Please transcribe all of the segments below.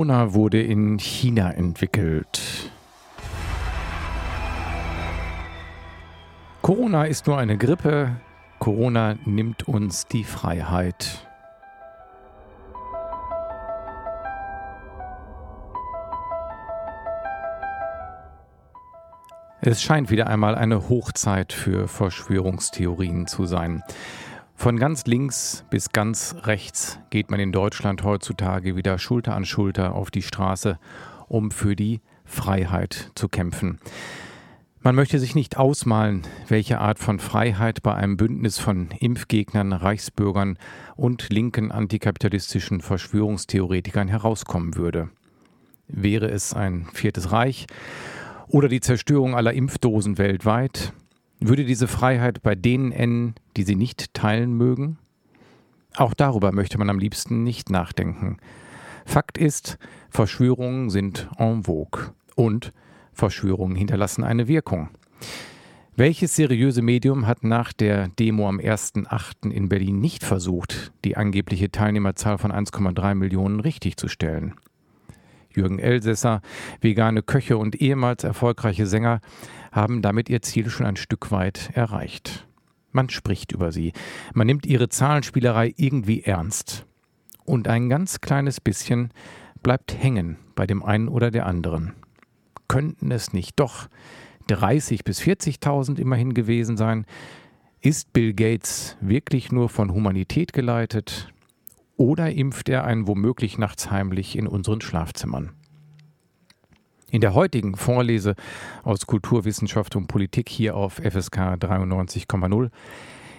Corona wurde in China entwickelt. Corona ist nur eine Grippe. Corona nimmt uns die Freiheit. Es scheint wieder einmal eine Hochzeit für Verschwörungstheorien zu sein. Von ganz links bis ganz rechts geht man in Deutschland heutzutage wieder Schulter an Schulter auf die Straße, um für die Freiheit zu kämpfen. Man möchte sich nicht ausmalen, welche Art von Freiheit bei einem Bündnis von Impfgegnern, Reichsbürgern und linken antikapitalistischen Verschwörungstheoretikern herauskommen würde. Wäre es ein viertes Reich oder die Zerstörung aller Impfdosen weltweit, würde diese Freiheit bei denen enden, die sie nicht teilen mögen? Auch darüber möchte man am liebsten nicht nachdenken. Fakt ist, Verschwörungen sind en vogue und Verschwörungen hinterlassen eine Wirkung. Welches seriöse Medium hat nach der Demo am 1.8. in Berlin nicht versucht, die angebliche Teilnehmerzahl von 1,3 Millionen richtigzustellen? Jürgen Elsässer, vegane Köche und ehemals erfolgreiche Sänger haben damit ihr Ziel schon ein Stück weit erreicht. Man spricht über sie, man nimmt ihre Zahlenspielerei irgendwie ernst. Und ein ganz kleines bisschen bleibt hängen bei dem einen oder der anderen. Könnten es nicht doch 30 bis 40.000 immerhin gewesen sein? Ist Bill Gates wirklich nur von Humanität geleitet? Oder impft er einen womöglich nachts heimlich in unseren Schlafzimmern? In der heutigen Vorlese aus Kulturwissenschaft und Politik hier auf FSK 93,0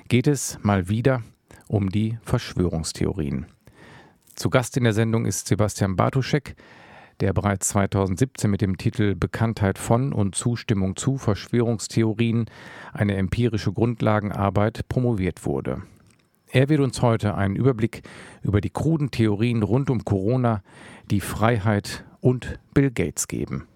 geht es mal wieder um die Verschwörungstheorien. Zu Gast in der Sendung ist Sebastian Bartuschek, der bereits 2017 mit dem Titel Bekanntheit von und Zustimmung zu Verschwörungstheorien, eine empirische Grundlagenarbeit, promoviert wurde. Er wird uns heute einen Überblick über die kruden Theorien rund um Corona, die Freiheit und Bill Gates geben.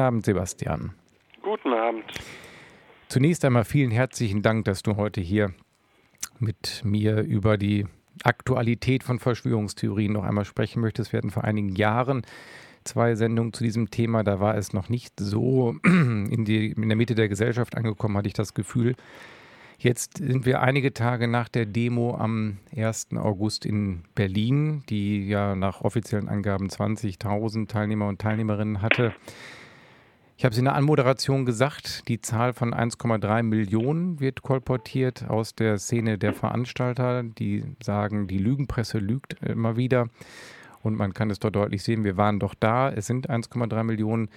Guten Abend, Sebastian. Guten Abend. Zunächst einmal vielen herzlichen Dank, dass du heute hier mit mir über die Aktualität von Verschwörungstheorien noch einmal sprechen möchtest. Wir hatten vor einigen Jahren zwei Sendungen zu diesem Thema. Da war es noch nicht so in, die, in der Mitte der Gesellschaft angekommen, hatte ich das Gefühl. Jetzt sind wir einige Tage nach der Demo am 1. August in Berlin, die ja nach offiziellen Angaben 20.000 Teilnehmer und Teilnehmerinnen hatte. Ich habe es in der Anmoderation gesagt, die Zahl von 1,3 Millionen wird kolportiert aus der Szene der Veranstalter, die sagen, die Lügenpresse lügt immer wieder. Und man kann es dort deutlich sehen, wir waren doch da, es sind 1,3 Millionen.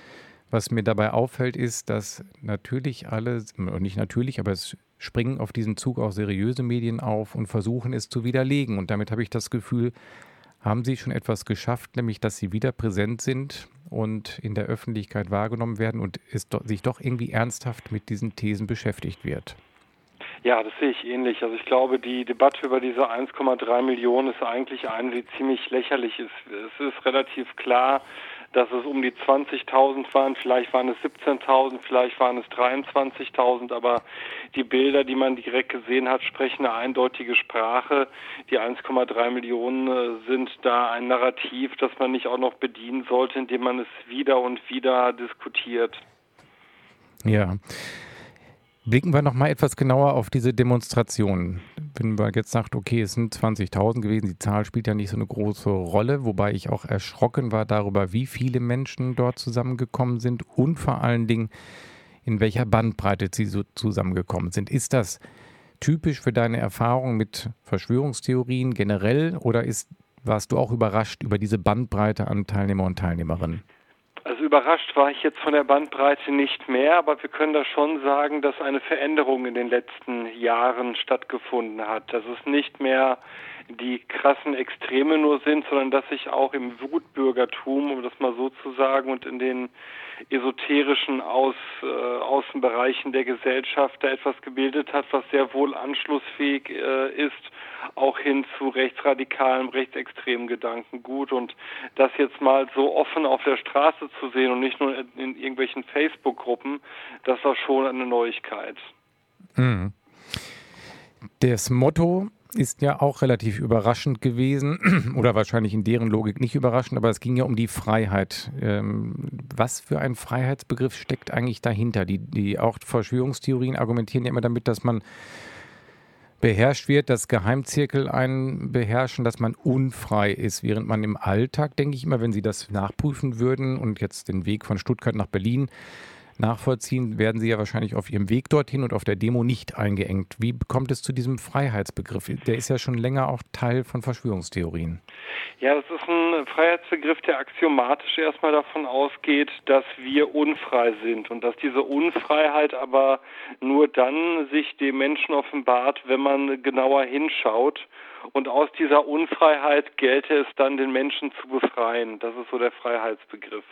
Was mir dabei auffällt, ist, dass natürlich alle, nicht natürlich, aber es springen auf diesen Zug auch seriöse Medien auf und versuchen es zu widerlegen. Und damit habe ich das Gefühl, haben sie schon etwas geschafft, nämlich dass sie wieder präsent sind und in der Öffentlichkeit wahrgenommen werden und es do sich doch irgendwie ernsthaft mit diesen Thesen beschäftigt wird. Ja, das sehe ich ähnlich. Also ich glaube, die Debatte über diese 1,3 Millionen ist eigentlich eine, die ziemlich lächerlich ist. Es ist relativ klar, dass es um die 20.000 waren, vielleicht waren es 17.000, vielleicht waren es 23.000, aber die Bilder, die man direkt gesehen hat, sprechen eine eindeutige Sprache. Die 1,3 Millionen äh, sind da ein Narrativ, das man nicht auch noch bedienen sollte, indem man es wieder und wieder diskutiert. Ja. Blicken wir noch mal etwas genauer auf diese Demonstrationen. Wenn man jetzt sagt, okay, es sind 20.000 gewesen, die Zahl spielt ja nicht so eine große Rolle, wobei ich auch erschrocken war darüber, wie viele Menschen dort zusammengekommen sind und vor allen Dingen, in welcher Bandbreite sie so zusammengekommen sind. Ist das typisch für deine Erfahrung mit Verschwörungstheorien generell oder ist, warst du auch überrascht über diese Bandbreite an Teilnehmer und Teilnehmerinnen? Also überrascht war ich jetzt von der Bandbreite nicht mehr, aber wir können da schon sagen, dass eine Veränderung in den letzten Jahren stattgefunden hat. Dass es nicht mehr die krassen Extreme nur sind, sondern dass sich auch im Wutbürgertum, um das mal so zu sagen, und in den esoterischen Aus, äh, Außenbereichen der Gesellschaft da etwas gebildet hat, was sehr wohl anschlussfähig äh, ist, auch hin zu rechtsradikalen, rechtsextremen Gedankengut. Und das jetzt mal so offen auf der Straße zu sehen und nicht nur in, irgendwelchen Facebook-Gruppen, das war schon eine Neuigkeit. Mhm. Das Motto ist ja auch relativ überraschend gewesen oder wahrscheinlich in deren Logik nicht überraschend, aber es ging ja um die Freiheit. Ähm, was für ein Freiheitsbegriff steckt eigentlich dahinter? Die, die auch Verschwörungstheorien argumentieren ja immer damit, dass man beherrscht wird, dass Geheimzirkel einen beherrschen, dass man unfrei ist, während man im Alltag, denke ich immer, wenn Sie das nachprüfen würden und jetzt den Weg von Stuttgart nach Berlin nachvollziehen, werden Sie ja wahrscheinlich auf Ihrem Weg dorthin und auf der Demo nicht eingeengt. Wie kommt es zu diesem Freiheitsbegriff? Der ist ja schon länger auch Teil von Verschwörungstheorien. Ja, das ist ein Freiheitsbegriff, der axiomatisch erstmal davon ausgeht, dass wir unfrei sind und dass diese Unfreiheit aber nur dann sich dem Menschen offenbart, wenn man genauer hinschaut. Und aus dieser Unfreiheit gelte es dann, den Menschen zu befreien. Das ist so der Freiheitsbegriff.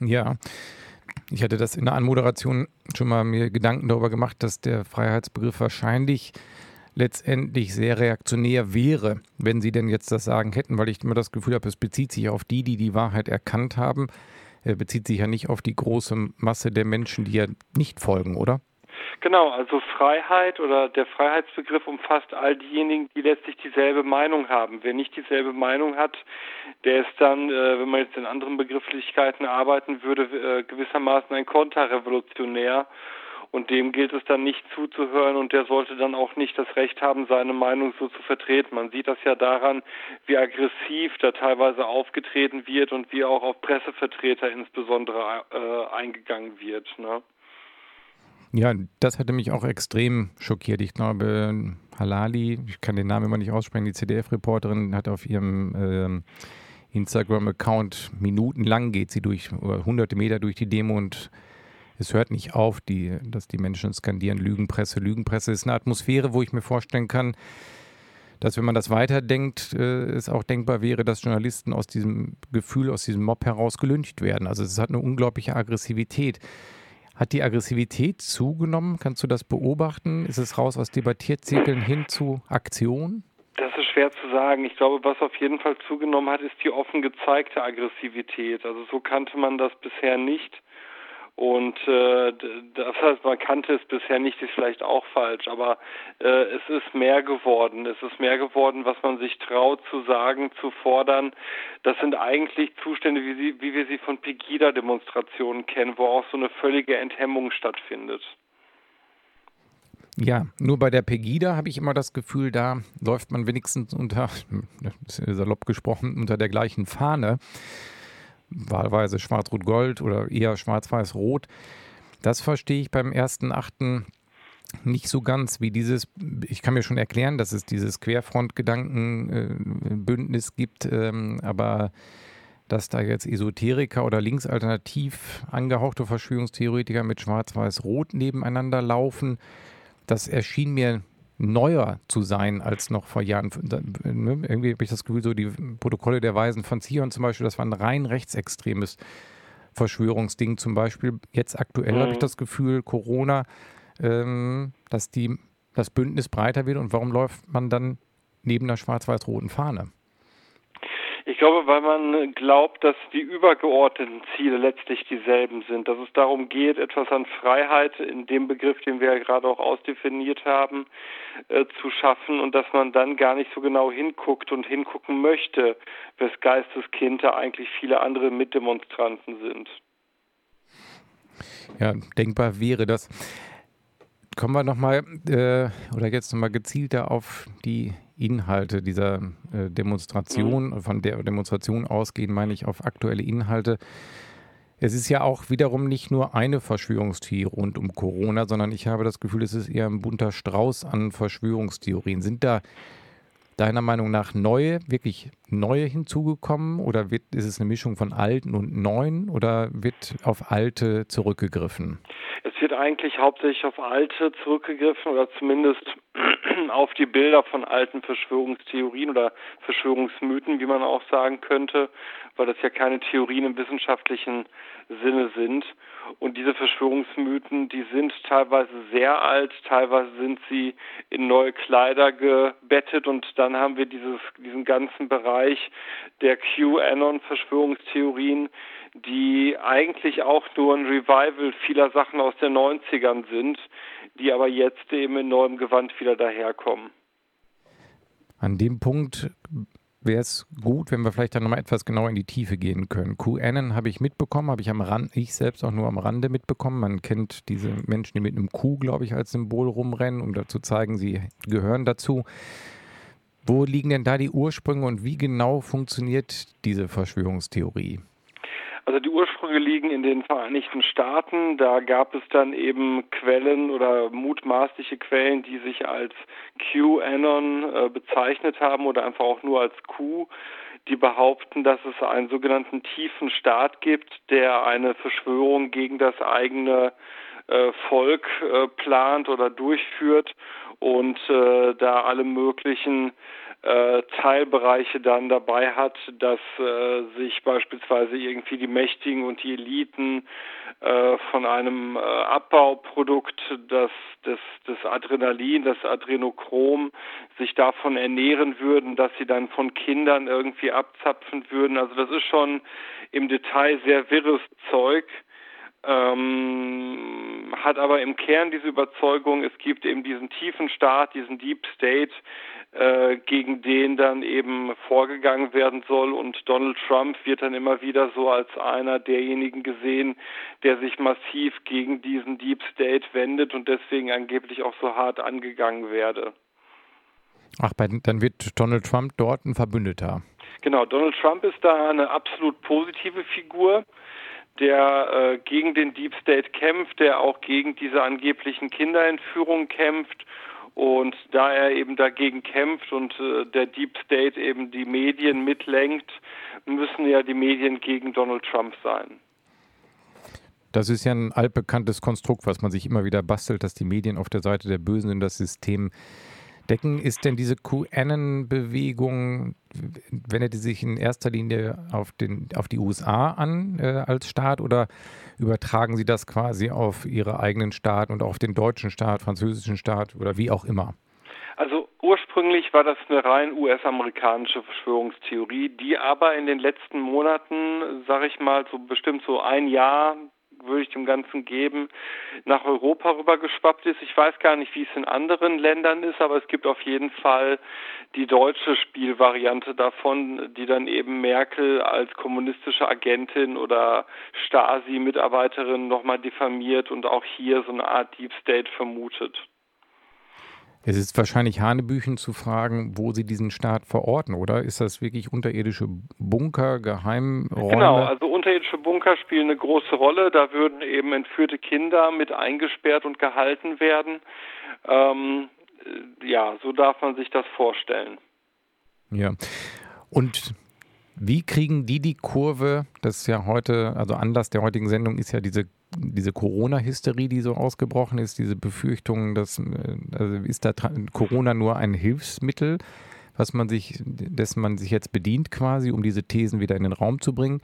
Ja. Ich hatte das in der Anmoderation schon mal mir Gedanken darüber gemacht, dass der Freiheitsbegriff wahrscheinlich letztendlich sehr reaktionär wäre, wenn Sie denn jetzt das Sagen hätten, weil ich immer das Gefühl habe, es bezieht sich auf die, die die Wahrheit erkannt haben. Er bezieht sich ja nicht auf die große Masse der Menschen, die ja nicht folgen, oder? Genau, also Freiheit oder der Freiheitsbegriff umfasst all diejenigen, die letztlich dieselbe Meinung haben. Wer nicht dieselbe Meinung hat, der ist dann, äh, wenn man jetzt in anderen Begrifflichkeiten arbeiten würde, äh, gewissermaßen ein Konterrevolutionär. Und dem gilt es dann nicht zuzuhören und der sollte dann auch nicht das Recht haben, seine Meinung so zu vertreten. Man sieht das ja daran, wie aggressiv da teilweise aufgetreten wird und wie auch auf Pressevertreter insbesondere äh, eingegangen wird. Ne? Ja, das hatte mich auch extrem schockiert. Ich glaube, Halali, ich kann den Namen immer nicht aussprechen, die CDF-Reporterin hat auf ihrem äh, Instagram-Account minutenlang geht sie durch, oder hunderte Meter durch die Demo und es hört nicht auf, die, dass die Menschen skandieren, Lügenpresse, Lügenpresse. ist eine Atmosphäre, wo ich mir vorstellen kann, dass wenn man das weiterdenkt, äh, es auch denkbar wäre, dass Journalisten aus diesem Gefühl, aus diesem Mob heraus gelüncht werden. Also es hat eine unglaubliche Aggressivität. Hat die Aggressivität zugenommen? Kannst du das beobachten? Ist es raus aus Debattierzirkeln hin zu Aktion? Das ist schwer zu sagen. Ich glaube, was auf jeden Fall zugenommen hat, ist die offen gezeigte Aggressivität. Also so kannte man das bisher nicht. Und äh, das heißt, man kannte es bisher nicht, ist vielleicht auch falsch, aber äh, es ist mehr geworden. Es ist mehr geworden, was man sich traut zu sagen, zu fordern. Das sind eigentlich Zustände, wie, sie, wie wir sie von Pegida-Demonstrationen kennen, wo auch so eine völlige Enthemmung stattfindet. Ja, nur bei der Pegida habe ich immer das Gefühl, da läuft man wenigstens unter, salopp gesprochen, unter der gleichen Fahne wahlweise Schwarz-Rot-Gold oder eher Schwarz-Weiß-Rot. Das verstehe ich beim ersten Achten nicht so ganz, wie dieses, ich kann mir schon erklären, dass es dieses Querfrontgedankenbündnis gibt, ähm, aber dass da jetzt Esoteriker oder linksalternativ angehauchte Verschwörungstheoretiker mit Schwarz-Weiß-Rot nebeneinander laufen, das erschien mir neuer zu sein als noch vor Jahren. Ne, irgendwie habe ich das Gefühl, so die Protokolle der Weisen von Zion zum Beispiel, das war ein rein rechtsextremes Verschwörungsding zum Beispiel. Jetzt aktuell mhm. habe ich das Gefühl, Corona, ähm, dass die, das Bündnis breiter wird und warum läuft man dann neben der schwarz-weiß-roten Fahne? Ich glaube, weil man glaubt, dass die übergeordneten Ziele letztlich dieselben sind, dass es darum geht, etwas an Freiheit in dem Begriff, den wir ja gerade auch ausdefiniert haben, äh, zu schaffen und dass man dann gar nicht so genau hinguckt und hingucken möchte, wes Geisteskind da eigentlich viele andere Mitdemonstranten sind. Ja, denkbar wäre das. Kommen wir nochmal äh, oder jetzt nochmal gezielter auf die Inhalte dieser äh, Demonstration, mhm. von der Demonstration ausgehen, meine ich auf aktuelle Inhalte. Es ist ja auch wiederum nicht nur eine Verschwörungstheorie rund um Corona, sondern ich habe das Gefühl, es ist eher ein bunter Strauß an Verschwörungstheorien. Sind da deiner Meinung nach neue, wirklich neue hinzugekommen oder wird, ist es eine Mischung von alten und neuen oder wird auf alte zurückgegriffen? Es wird eigentlich hauptsächlich auf alte zurückgegriffen oder zumindest auf die Bilder von alten Verschwörungstheorien oder Verschwörungsmythen, wie man auch sagen könnte, weil das ja keine Theorien im wissenschaftlichen Sinne sind. Und diese Verschwörungsmythen, die sind teilweise sehr alt, teilweise sind sie in neue Kleider gebettet und dann haben wir dieses, diesen ganzen Bereich der QAnon-Verschwörungstheorien, die eigentlich auch nur ein Revival vieler Sachen aus den 90ern sind, die aber jetzt eben in neuem Gewand wieder daherkommen. An dem Punkt wäre es gut, wenn wir vielleicht dann nochmal etwas genauer in die Tiefe gehen können. QAnon habe ich mitbekommen, habe ich am Rand, ich selbst auch nur am Rande mitbekommen. Man kennt diese Menschen, die mit einem Q, glaube ich, als Symbol rumrennen, um dazu zu zeigen, sie gehören dazu. Wo liegen denn da die Ursprünge und wie genau funktioniert diese Verschwörungstheorie? Also die Ursprünge liegen in den Vereinigten Staaten. Da gab es dann eben Quellen oder mutmaßliche Quellen, die sich als QAnon äh, bezeichnet haben oder einfach auch nur als Q, die behaupten, dass es einen sogenannten tiefen Staat gibt, der eine Verschwörung gegen das eigene äh, Volk äh, plant oder durchführt und äh, da alle möglichen äh, Teilbereiche dann dabei hat, dass äh, sich beispielsweise irgendwie die Mächtigen und die Eliten äh, von einem äh, Abbauprodukt, das, das, das Adrenalin, das Adrenochrom, sich davon ernähren würden, dass sie dann von Kindern irgendwie abzapfen würden. Also das ist schon im Detail sehr wirres Zeug. Ähm, hat aber im Kern diese Überzeugung, es gibt eben diesen tiefen Staat, diesen Deep State, äh, gegen den dann eben vorgegangen werden soll. Und Donald Trump wird dann immer wieder so als einer derjenigen gesehen, der sich massiv gegen diesen Deep State wendet und deswegen angeblich auch so hart angegangen werde. Ach, dann wird Donald Trump dort ein Verbündeter. Genau, Donald Trump ist da eine absolut positive Figur der äh, gegen den Deep State kämpft, der auch gegen diese angeblichen Kinderentführungen kämpft und da er eben dagegen kämpft und äh, der Deep State eben die Medien mitlenkt, müssen ja die Medien gegen Donald Trump sein. Das ist ja ein altbekanntes Konstrukt, was man sich immer wieder bastelt, dass die Medien auf der Seite der Bösen in das System decken. Ist denn diese QAnon-Bewegung, wendet die sich in erster Linie auf, den, auf die USA an äh, als Staat oder übertragen Sie das quasi auf Ihre eigenen Staaten und auf den deutschen Staat, französischen Staat oder wie auch immer? Also ursprünglich war das eine rein US-amerikanische Verschwörungstheorie, die aber in den letzten Monaten, sage ich mal, so bestimmt so ein Jahr würde ich dem Ganzen geben, nach Europa rüber geschwappt ist. Ich weiß gar nicht, wie es in anderen Ländern ist, aber es gibt auf jeden Fall die deutsche Spielvariante davon, die dann eben Merkel als kommunistische Agentin oder Stasi-Mitarbeiterin nochmal diffamiert und auch hier so eine Art Deep State vermutet. Es ist wahrscheinlich Hanebüchen zu fragen, wo sie diesen Staat verorten, oder? Ist das wirklich unterirdische Bunker, Geheimräume? Genau, also unterirdische Bunker spielen eine große Rolle. Da würden eben entführte Kinder mit eingesperrt und gehalten werden. Ähm, ja, so darf man sich das vorstellen. Ja. Und wie kriegen die die Kurve? Das ist ja heute, also Anlass der heutigen Sendung ist ja diese, diese Corona-Hysterie, die so ausgebrochen ist, diese Befürchtungen, dass äh, also ist da Corona nur ein Hilfsmittel, was man sich, dass man sich jetzt bedient quasi, um diese Thesen wieder in den Raum zu bringen?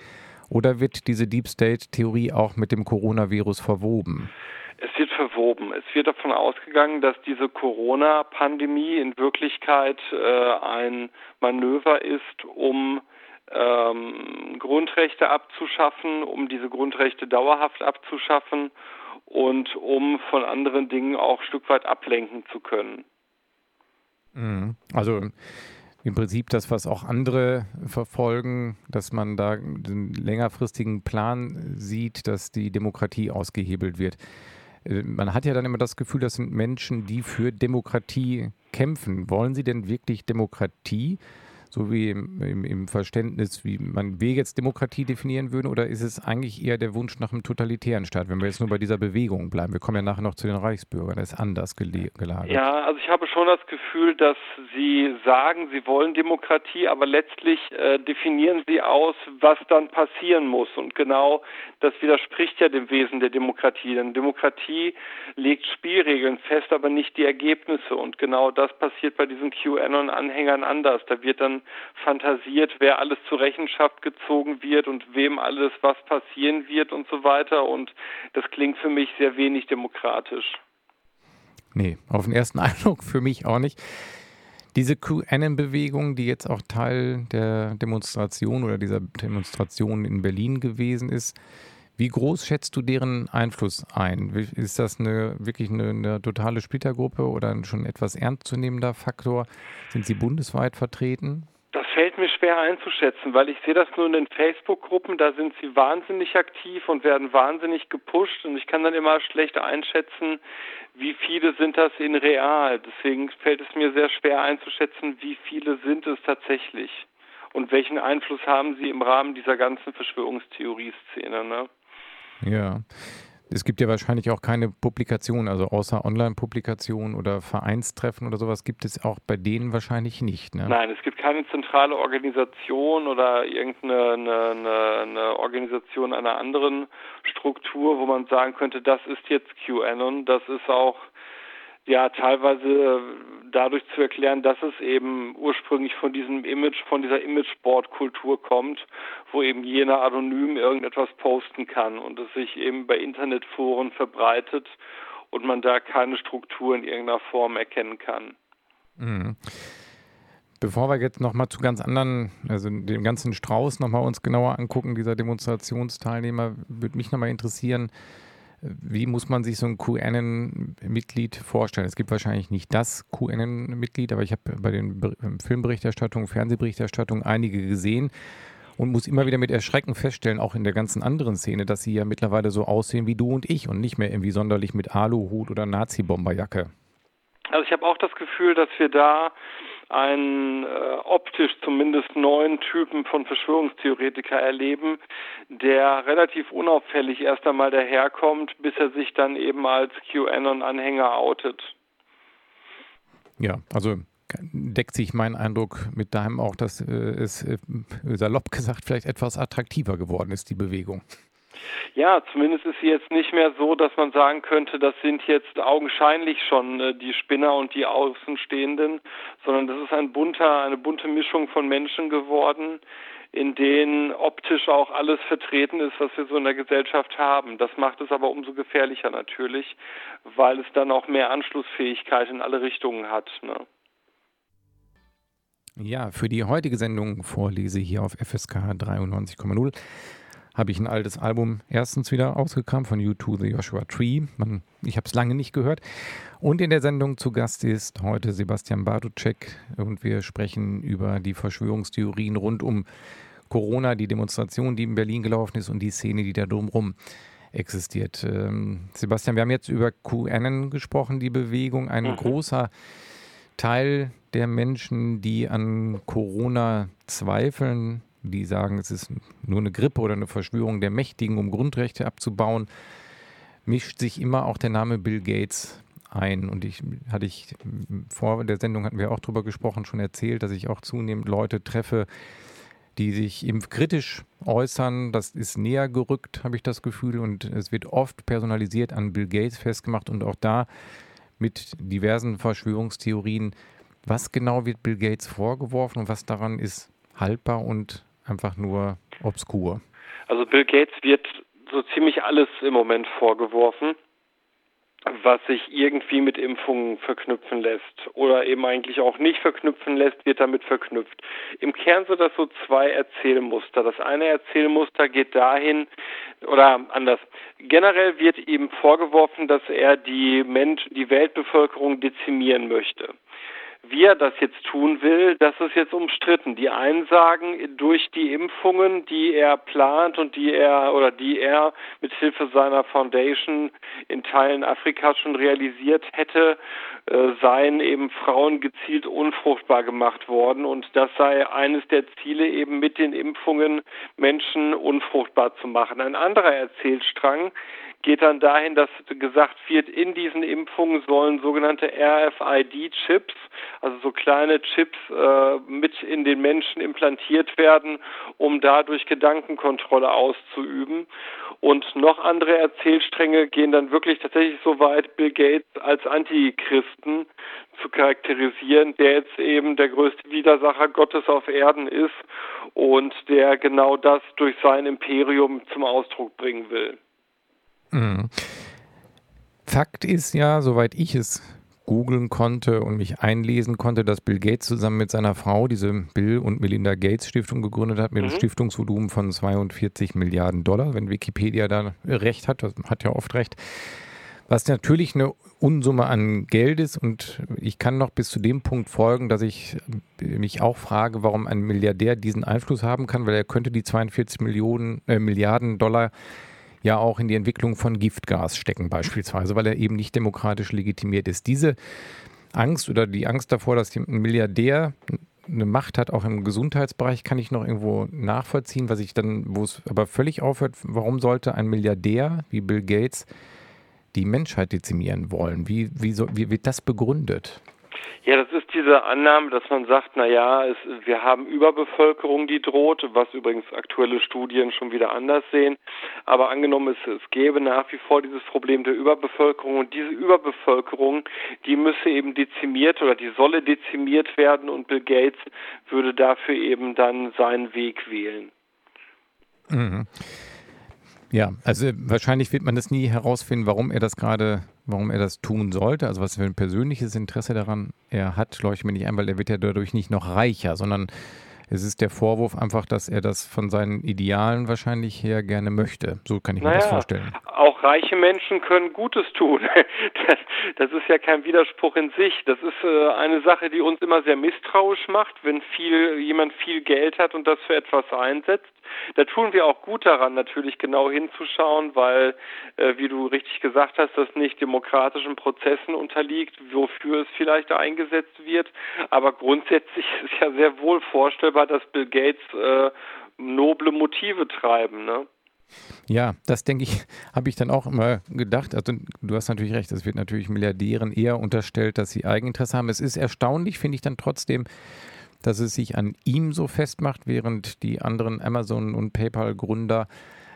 Oder wird diese Deep State-Theorie auch mit dem Coronavirus verwoben? Es wird verwoben. Es wird davon ausgegangen, dass diese Corona-Pandemie in Wirklichkeit äh, ein Manöver ist, um ähm, Grundrechte abzuschaffen, um diese Grundrechte dauerhaft abzuschaffen und um von anderen Dingen auch ein Stück weit ablenken zu können. Mhm. Also im Prinzip das, was auch andere verfolgen, dass man da einen längerfristigen Plan sieht, dass die Demokratie ausgehebelt wird. Äh, man hat ja dann immer das Gefühl, das sind Menschen, die für Demokratie kämpfen. Wollen sie denn wirklich Demokratie? So wie im, im, Verständnis, wie man wir jetzt Demokratie definieren würden, oder ist es eigentlich eher der Wunsch nach einem totalitären Staat, wenn wir jetzt nur bei dieser Bewegung bleiben? Wir kommen ja nachher noch zu den Reichsbürgern, das ist anders gelagert. Ja, also ich habe schon das Gefühl, dass Sie sagen, Sie wollen Demokratie, aber letztlich äh, definieren Sie aus, was dann passieren muss. Und genau das widerspricht ja dem Wesen der Demokratie. Denn Demokratie legt Spielregeln fest, aber nicht die Ergebnisse. Und genau das passiert bei diesen QAnon-Anhängern anders. Da wird dann fantasiert, wer alles zur Rechenschaft gezogen wird und wem alles was passieren wird und so weiter. Und das klingt für mich sehr wenig demokratisch. Nee, auf den ersten Eindruck für mich auch nicht. Diese QAnon-Bewegung, die jetzt auch Teil der Demonstration oder dieser Demonstration in Berlin gewesen ist, wie groß schätzt du deren Einfluss ein? Ist das eine, wirklich eine, eine totale Splittergruppe oder ein schon etwas ernstzunehmender Faktor? Sind sie bundesweit vertreten? Das fällt mir schwer einzuschätzen, weil ich sehe das nur in den Facebook-Gruppen, da sind sie wahnsinnig aktiv und werden wahnsinnig gepusht und ich kann dann immer schlecht einschätzen, wie viele sind das in real. Deswegen fällt es mir sehr schwer einzuschätzen, wie viele sind es tatsächlich und welchen Einfluss haben sie im Rahmen dieser ganzen Verschwörungstheorie-Szene. Ne? Ja. Es gibt ja wahrscheinlich auch keine Publikation, also außer Online-Publikationen oder Vereinstreffen oder sowas gibt es auch bei denen wahrscheinlich nicht. Ne? Nein, es gibt keine zentrale Organisation oder irgendeine eine, eine, eine Organisation einer anderen Struktur, wo man sagen könnte, das ist jetzt QAnon. Das ist auch ja teilweise äh, dadurch zu erklären, dass es eben ursprünglich von diesem Image, von dieser Imageboard-Kultur kommt, wo eben jener anonym irgendetwas posten kann und es sich eben bei Internetforen verbreitet und man da keine Struktur in irgendeiner Form erkennen kann. Mhm. Bevor wir jetzt nochmal zu ganz anderen, also den ganzen Strauß nochmal uns genauer angucken, dieser Demonstrationsteilnehmer, würde mich nochmal interessieren, wie muss man sich so ein QAnon-Mitglied vorstellen? Es gibt wahrscheinlich nicht das QAnon-Mitglied, aber ich habe bei den Filmberichterstattungen, Fernsehberichterstattungen einige gesehen und muss immer wieder mit Erschrecken feststellen, auch in der ganzen anderen Szene, dass sie ja mittlerweile so aussehen wie du und ich und nicht mehr irgendwie sonderlich mit Aluhut oder Nazi-Bomberjacke. Also ich habe auch das Gefühl, dass wir da einen äh, optisch zumindest neuen Typen von Verschwörungstheoretiker erleben, der relativ unauffällig erst einmal daherkommt, bis er sich dann eben als QAnon-Anhänger outet. Ja, also deckt sich mein Eindruck mit deinem auch, dass äh, es äh, salopp gesagt vielleicht etwas attraktiver geworden ist, die Bewegung. Ja, zumindest ist sie jetzt nicht mehr so, dass man sagen könnte, das sind jetzt augenscheinlich schon äh, die Spinner und die Außenstehenden, sondern das ist ein bunter, eine bunte Mischung von Menschen geworden, in denen optisch auch alles vertreten ist, was wir so in der Gesellschaft haben. Das macht es aber umso gefährlicher natürlich, weil es dann auch mehr Anschlussfähigkeit in alle Richtungen hat. Ne? Ja, für die heutige Sendung vorlese hier auf FSK 93,0 habe ich ein altes Album erstens wieder ausgekramt von U2 The Joshua Tree. Man, ich habe es lange nicht gehört. Und in der Sendung zu Gast ist heute Sebastian Bartucek und wir sprechen über die Verschwörungstheorien rund um Corona, die Demonstration, die in Berlin gelaufen ist und die Szene, die da drumherum existiert. Ähm, Sebastian, wir haben jetzt über QAnon gesprochen, die Bewegung. Ein mhm. großer Teil der Menschen, die an Corona zweifeln, die sagen, es ist nur eine Grippe oder eine Verschwörung der Mächtigen, um Grundrechte abzubauen, mischt sich immer auch der Name Bill Gates ein. Und ich hatte ich vor der Sendung hatten wir auch darüber gesprochen, schon erzählt, dass ich auch zunehmend Leute treffe, die sich impfkritisch äußern. Das ist näher gerückt, habe ich das Gefühl. Und es wird oft personalisiert an Bill Gates festgemacht und auch da mit diversen Verschwörungstheorien. Was genau wird Bill Gates vorgeworfen und was daran ist haltbar und einfach nur obskur? Also Bill Gates wird so ziemlich alles im Moment vorgeworfen. was sich irgendwie mit Impfungen verknüpfen lässt oder eben eigentlich auch nicht verknüpfen lässt, wird damit verknüpft. Im Kern sind das so zwei Erzählmuster. Das eine Erzählmuster geht dahin, oder anders. Generell wird ihm vorgeworfen, dass er die Mensch, die Weltbevölkerung dezimieren möchte. Wie er das jetzt tun will, das ist jetzt umstritten. Die einen sagen, durch die Impfungen, die er plant und die er oder die er mit Hilfe seiner Foundation in Teilen Afrikas schon realisiert hätte, äh, seien eben Frauen gezielt unfruchtbar gemacht worden und das sei eines der Ziele eben mit den Impfungen Menschen unfruchtbar zu machen. Ein anderer Erzählstrang geht dann dahin, dass gesagt wird, in diesen Impfungen sollen sogenannte RFID-Chips, also so kleine Chips äh, mit in den Menschen implantiert werden, um dadurch Gedankenkontrolle auszuüben. Und noch andere Erzählstränge gehen dann wirklich tatsächlich so weit, Bill Gates als Antichristen zu charakterisieren, der jetzt eben der größte Widersacher Gottes auf Erden ist und der genau das durch sein Imperium zum Ausdruck bringen will. Mhm. Fakt ist ja, soweit ich es googeln konnte und mich einlesen konnte, dass Bill Gates zusammen mit seiner Frau diese Bill und Melinda Gates Stiftung gegründet hat mit mhm. einem Stiftungsvolumen von 42 Milliarden Dollar, wenn Wikipedia da recht hat, das hat ja oft recht. Was natürlich eine Unsumme an Geld ist und ich kann noch bis zu dem Punkt folgen, dass ich mich auch frage, warum ein Milliardär diesen Einfluss haben kann, weil er könnte die 42 Millionen, äh, Milliarden Dollar ja auch in die Entwicklung von Giftgas stecken beispielsweise, weil er eben nicht demokratisch legitimiert ist. Diese Angst oder die Angst davor, dass ein Milliardär eine Macht hat, auch im Gesundheitsbereich, kann ich noch irgendwo nachvollziehen, was ich dann, wo es aber völlig aufhört, warum sollte ein Milliardär wie Bill Gates die Menschheit dezimieren wollen? Wie, wie, so, wie wird das begründet? Ja, das ist diese Annahme, dass man sagt, na ja, es, wir haben Überbevölkerung, die droht, was übrigens aktuelle Studien schon wieder anders sehen. Aber angenommen, es, es gäbe nach wie vor dieses Problem der Überbevölkerung und diese Überbevölkerung, die müsse eben dezimiert oder die solle dezimiert werden und Bill Gates würde dafür eben dann seinen Weg wählen. Mhm. Ja, also wahrscheinlich wird man das nie herausfinden, warum er das gerade, warum er das tun sollte. Also was für ein persönliches Interesse daran er hat, leuchtet mir nicht ein, weil er wird ja dadurch nicht noch reicher, sondern es ist der Vorwurf einfach, dass er das von seinen Idealen wahrscheinlich her gerne möchte. So kann ich naja, mir das vorstellen. Auch reiche Menschen können Gutes tun. Das, das ist ja kein Widerspruch in sich. Das ist äh, eine Sache, die uns immer sehr misstrauisch macht, wenn viel, jemand viel Geld hat und das für etwas einsetzt. Da tun wir auch gut daran, natürlich genau hinzuschauen, weil, äh, wie du richtig gesagt hast, das nicht demokratischen Prozessen unterliegt, wofür es vielleicht eingesetzt wird. Aber grundsätzlich ist ja sehr wohl vorstellbar, dass Bill Gates äh, noble Motive treiben. Ne? Ja, das denke ich, habe ich dann auch immer gedacht. Also, du hast natürlich recht, es wird natürlich Milliardären eher unterstellt, dass sie Eigeninteresse haben. Es ist erstaunlich, finde ich dann trotzdem, dass es sich an ihm so festmacht, während die anderen Amazon- und PayPal-Gründer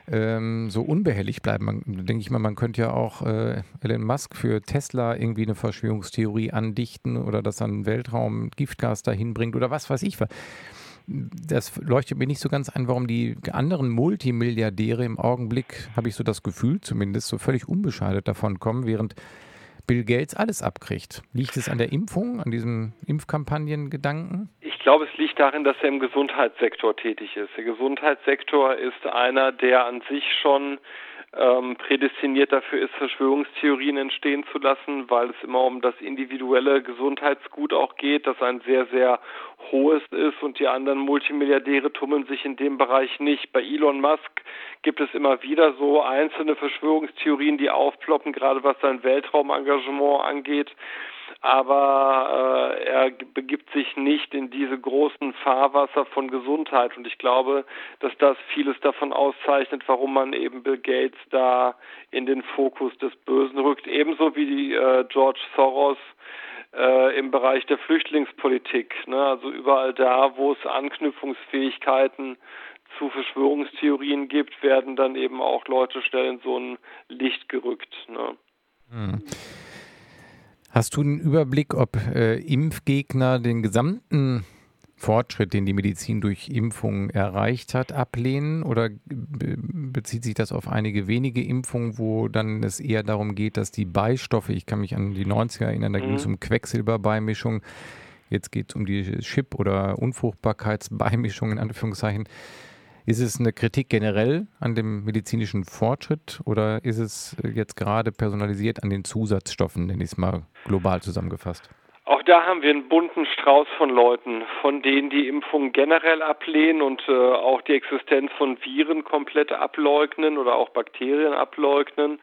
ähm, so unbehelligt bleiben. Man, denke ich mal, man könnte ja auch äh, Elon Musk für Tesla irgendwie eine Verschwörungstheorie andichten oder dass er Weltraum Giftgas dahin bringt oder was weiß ich. Das leuchtet mir nicht so ganz ein, warum die anderen Multimilliardäre im Augenblick, habe ich so das Gefühl zumindest, so völlig unbeschadet davon kommen, während Bill Gates alles abkriegt. Liegt es an der Impfung, an diesem Impfkampagnengedanken? Ich glaube, es liegt darin, dass er im Gesundheitssektor tätig ist. Der Gesundheitssektor ist einer, der an sich schon ähm, prädestiniert dafür ist, Verschwörungstheorien entstehen zu lassen, weil es immer um das individuelle Gesundheitsgut auch geht, das ein sehr, sehr hohes ist und die anderen Multimilliardäre tummeln sich in dem Bereich nicht. Bei Elon Musk gibt es immer wieder so einzelne Verschwörungstheorien, die aufploppen, gerade was sein Weltraumengagement angeht aber äh, er begibt sich nicht in diese großen Fahrwasser von Gesundheit. Und ich glaube, dass das vieles davon auszeichnet, warum man eben Bill Gates da in den Fokus des Bösen rückt. Ebenso wie die, äh, George Soros äh, im Bereich der Flüchtlingspolitik. Ne? Also überall da, wo es Anknüpfungsfähigkeiten zu Verschwörungstheorien gibt, werden dann eben auch Leute schnell in so ein Licht gerückt. Ne? Mhm. Hast du einen Überblick, ob äh, Impfgegner den gesamten Fortschritt, den die Medizin durch Impfungen erreicht hat, ablehnen? Oder bezieht sich das auf einige wenige Impfungen, wo dann es eher darum geht, dass die Beistoffe, ich kann mich an die 90er erinnern, da mhm. ging es um Quecksilberbeimischung, jetzt geht es um die Chip- oder Unfruchtbarkeitsbeimischung in Anführungszeichen. Ist es eine Kritik generell an dem medizinischen Fortschritt oder ist es jetzt gerade personalisiert an den Zusatzstoffen, nenne ich es mal global zusammengefasst? Auch da haben wir einen bunten Strauß von Leuten, von denen die Impfung generell ablehnen und äh, auch die Existenz von Viren komplett ableugnen oder auch Bakterien ableugnen,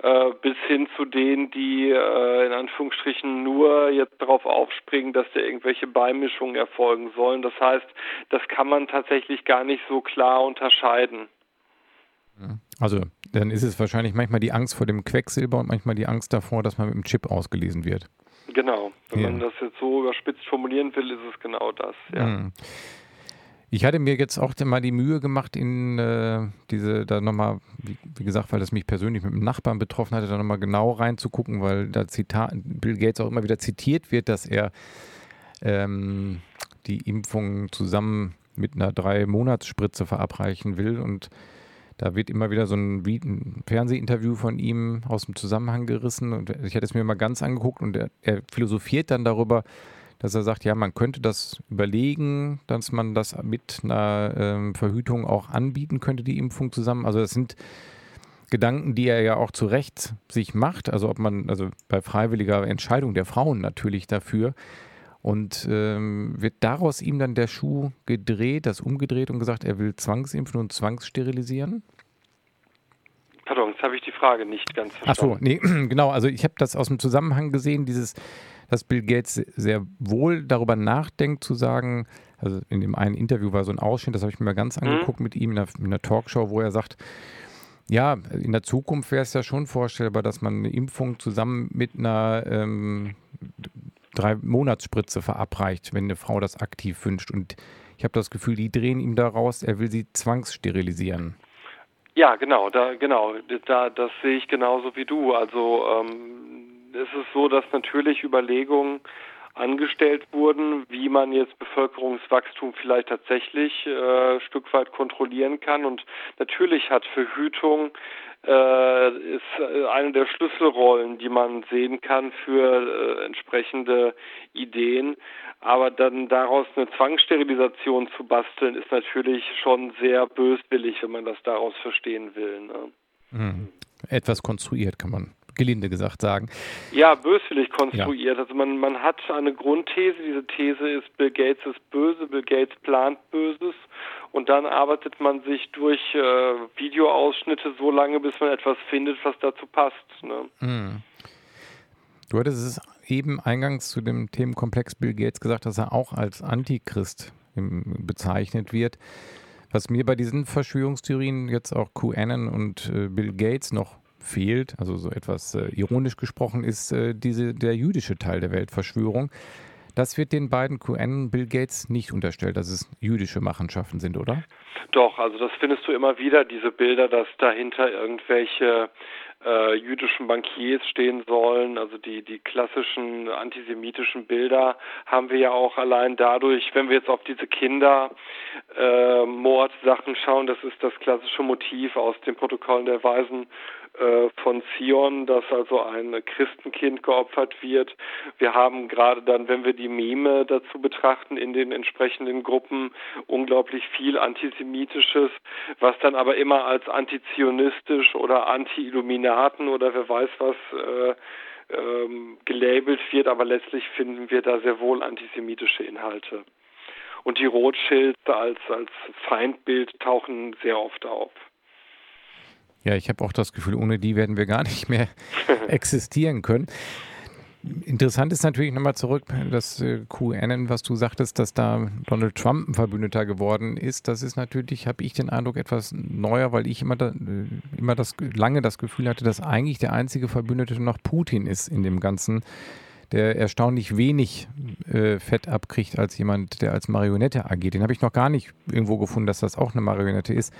äh, bis hin zu denen, die äh, in Anführungsstrichen nur jetzt darauf aufspringen, dass da irgendwelche Beimischungen erfolgen sollen. Das heißt, das kann man tatsächlich gar nicht so klar unterscheiden. Also dann ist es wahrscheinlich manchmal die Angst vor dem Quecksilber und manchmal die Angst davor, dass man mit dem Chip ausgelesen wird. Genau, wenn ja. man das jetzt so überspitzt formulieren will, ist es genau das, ja. Hm. Ich hatte mir jetzt auch mal die Mühe gemacht, in äh, diese, da nochmal, wie, wie, gesagt, weil das mich persönlich mit einem Nachbarn betroffen hatte, da nochmal genau reinzugucken, weil da Zitat, Bill Gates auch immer wieder zitiert wird, dass er ähm, die Impfung zusammen mit einer Drei-Monats-Spritze verabreichen will. Und da wird immer wieder so ein, ein, Fernsehinterview von ihm aus dem Zusammenhang gerissen. Und ich hatte es mir mal ganz angeguckt und er, er, philosophiert dann darüber, dass er sagt, ja, man könnte das überlegen, dass man das mit einer ähm, Verhütung auch anbieten könnte, die Impfung zusammen. Also das sind Gedanken, die er ja auch zu Recht sich macht, also ob man, also bei freiwilliger Entscheidung der Frauen natürlich dafür. Und ähm, wird daraus ihm dann der Schuh gedreht, das umgedreht und gesagt, er will zwangsimpfen und zwangssterilisieren? Pardon, jetzt habe ich die Frage nicht ganz verstanden. Ach so, nee, genau. Also ich habe das aus dem Zusammenhang gesehen, dieses, dass Bill Gates sehr wohl darüber nachdenkt, zu sagen, also in dem einen Interview war so ein Ausschnitt, das habe ich mir mal ganz mhm. angeguckt mit ihm in einer, in einer Talkshow, wo er sagt, ja, in der Zukunft wäre es ja schon vorstellbar, dass man eine Impfung zusammen mit einer ähm, drei Monatsspritze verabreicht, wenn eine Frau das aktiv wünscht. Und ich habe das Gefühl, die drehen ihm daraus, er will sie zwangssterilisieren. Ja, genau, da, genau, da, das sehe ich genauso wie du. Also ähm, es ist so, dass natürlich Überlegungen angestellt wurden, wie man jetzt Bevölkerungswachstum vielleicht tatsächlich äh, ein Stück weit kontrollieren kann. Und natürlich hat Verhütung äh, ist äh, eine der Schlüsselrollen, die man sehen kann für äh, entsprechende Ideen. Aber dann daraus eine Zwangssterilisation zu basteln, ist natürlich schon sehr böswillig, wenn man das daraus verstehen will. Ne? Mhm. Etwas konstruiert, kann man gelinde gesagt sagen. Ja, böswillig konstruiert. Ja. Also man, man hat eine Grundthese, diese These ist, Bill Gates ist böse, Bill Gates plant Böses und dann arbeitet man sich durch äh, Videoausschnitte so lange, bis man etwas findet, was dazu passt. Ne? Mhm. Du hattest es eben eingangs zu dem Themenkomplex Bill Gates gesagt, dass er auch als Antichrist bezeichnet wird. Was mir bei diesen Verschwörungstheorien jetzt auch QAnon und äh, Bill Gates noch fehlt, also so etwas äh, ironisch gesprochen, ist äh, diese, der jüdische Teil der Weltverschwörung. Das wird den beiden QN Bill Gates nicht unterstellt, dass es jüdische Machenschaften sind, oder? Doch, also das findest du immer wieder, diese Bilder, dass dahinter irgendwelche äh, jüdischen Bankiers stehen sollen. Also die, die klassischen antisemitischen Bilder haben wir ja auch allein dadurch, wenn wir jetzt auf diese Kindermordsachen äh, schauen, das ist das klassische Motiv aus den Protokollen der Weisen äh, von Zion, dass also ein Christenkind geopfert wird. Wir haben gerade dann, wenn wir die Meme dazu betrachten, in den entsprechenden Gruppen unglaublich viel Antisemitisches, was dann aber immer als antizionistisch oder anti-Illuminaten oder wer weiß was äh, ähm, gelabelt wird, aber letztlich finden wir da sehr wohl antisemitische Inhalte. Und die Rothschilds als, als Feindbild tauchen sehr oft auf. Ja, ich habe auch das Gefühl, ohne die werden wir gar nicht mehr existieren können. Interessant ist natürlich nochmal zurück, das äh, QAnon, was du sagtest, dass da Donald Trump ein Verbündeter geworden ist. Das ist natürlich, habe ich den Eindruck, etwas neuer, weil ich immer, da, äh, immer das, lange das Gefühl hatte, dass eigentlich der einzige Verbündete noch Putin ist in dem Ganzen, der erstaunlich wenig äh, Fett abkriegt als jemand, der als Marionette agiert. Den habe ich noch gar nicht irgendwo gefunden, dass das auch eine Marionette ist.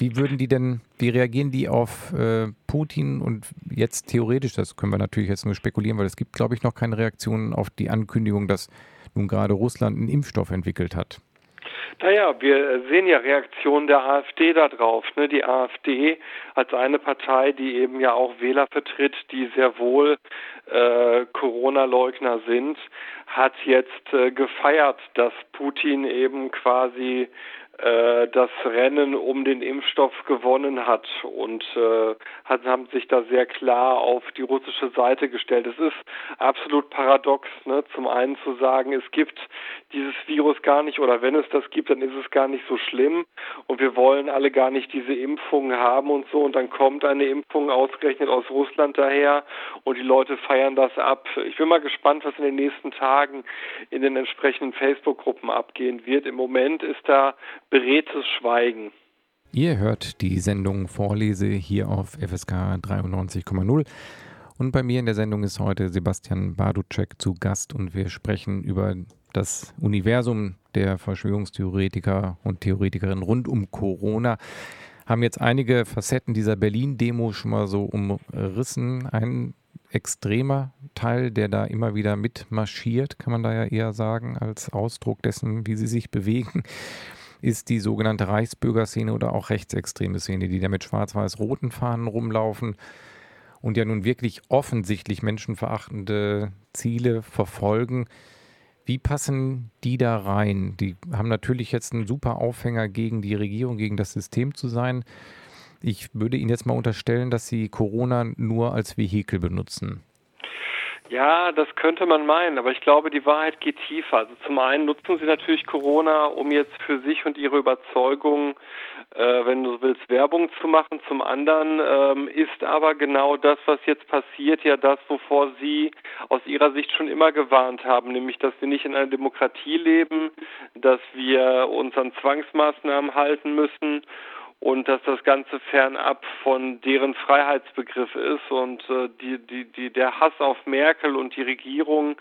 Wie würden die denn, wie reagieren die auf äh, Putin und jetzt theoretisch, das können wir natürlich jetzt nur spekulieren, weil es gibt, glaube ich, noch keine Reaktionen auf die Ankündigung, dass nun gerade Russland einen Impfstoff entwickelt hat? Naja, wir sehen ja Reaktionen der AfD darauf. Ne? Die AfD als eine Partei, die eben ja auch Wähler vertritt, die sehr wohl äh, Corona-Leugner sind, hat jetzt äh, gefeiert, dass Putin eben quasi das Rennen um den Impfstoff gewonnen hat und äh, haben sich da sehr klar auf die russische Seite gestellt. Es ist absolut paradox, ne? zum einen zu sagen, es gibt dieses Virus gar nicht oder wenn es das gibt, dann ist es gar nicht so schlimm und wir wollen alle gar nicht diese Impfungen haben und so und dann kommt eine Impfung ausgerechnet aus Russland daher und die Leute feiern das ab. Ich bin mal gespannt, was in den nächsten Tagen in den entsprechenden Facebook-Gruppen abgehen wird. Im Moment ist da beredtes Schweigen. Ihr hört die Sendung Vorlese hier auf FSK 93,0. Und bei mir in der Sendung ist heute Sebastian Baducek zu Gast und wir sprechen über das Universum der Verschwörungstheoretiker und Theoretikerinnen rund um Corona. Haben jetzt einige Facetten dieser Berlin-Demo schon mal so umrissen. Ein extremer Teil, der da immer wieder mitmarschiert, kann man da ja eher sagen, als Ausdruck dessen, wie sie sich bewegen ist die sogenannte Reichsbürgerszene oder auch rechtsextreme Szene, die da mit schwarz-weiß-roten Fahnen rumlaufen und ja nun wirklich offensichtlich menschenverachtende Ziele verfolgen. Wie passen die da rein? Die haben natürlich jetzt einen super Aufhänger gegen die Regierung, gegen das System zu sein. Ich würde Ihnen jetzt mal unterstellen, dass Sie Corona nur als Vehikel benutzen. Ja, das könnte man meinen, aber ich glaube, die Wahrheit geht tiefer. Also zum einen nutzen sie natürlich Corona, um jetzt für sich und ihre Überzeugung, äh, wenn du willst, Werbung zu machen. Zum anderen ähm, ist aber genau das, was jetzt passiert, ja das, wovor sie aus ihrer Sicht schon immer gewarnt haben, nämlich, dass wir nicht in einer Demokratie leben, dass wir uns an Zwangsmaßnahmen halten müssen und dass das Ganze fernab von deren Freiheitsbegriff ist und äh, die, die, die, der Hass auf Merkel und die Regierung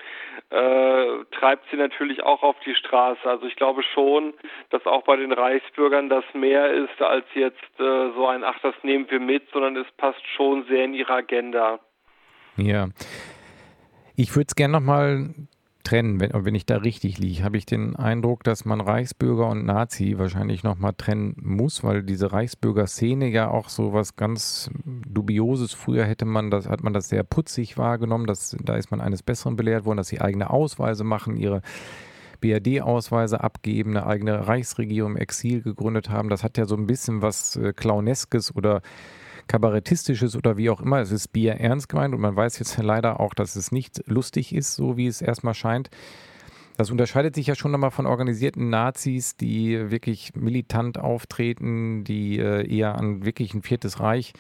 äh, treibt sie natürlich auch auf die Straße. Also ich glaube schon, dass auch bei den Reichsbürgern das mehr ist als jetzt äh, so ein Ach, das nehmen wir mit, sondern es passt schon sehr in ihre Agenda. Ja. Ich würde es gerne nochmal trennen, wenn, wenn ich da richtig liege, habe ich den Eindruck, dass man Reichsbürger und Nazi wahrscheinlich nochmal trennen muss, weil diese Reichsbürger-Szene ja auch so was ganz Dubioses, früher hätte man das, hat man das sehr putzig wahrgenommen, dass, da ist man eines Besseren belehrt worden, dass sie eigene Ausweise machen, ihre BRD-Ausweise abgeben, eine eigene Reichsregierung im Exil gegründet haben. Das hat ja so ein bisschen was äh, Clowneskes oder Kabarettistisches oder wie auch immer. Es ist Bier ernst gemeint und man weiß jetzt leider auch, dass es nicht lustig ist, so wie es erstmal scheint. Das unterscheidet sich ja schon nochmal von organisierten Nazis, die wirklich militant auftreten, die äh, eher an wirklich ein viertes Reich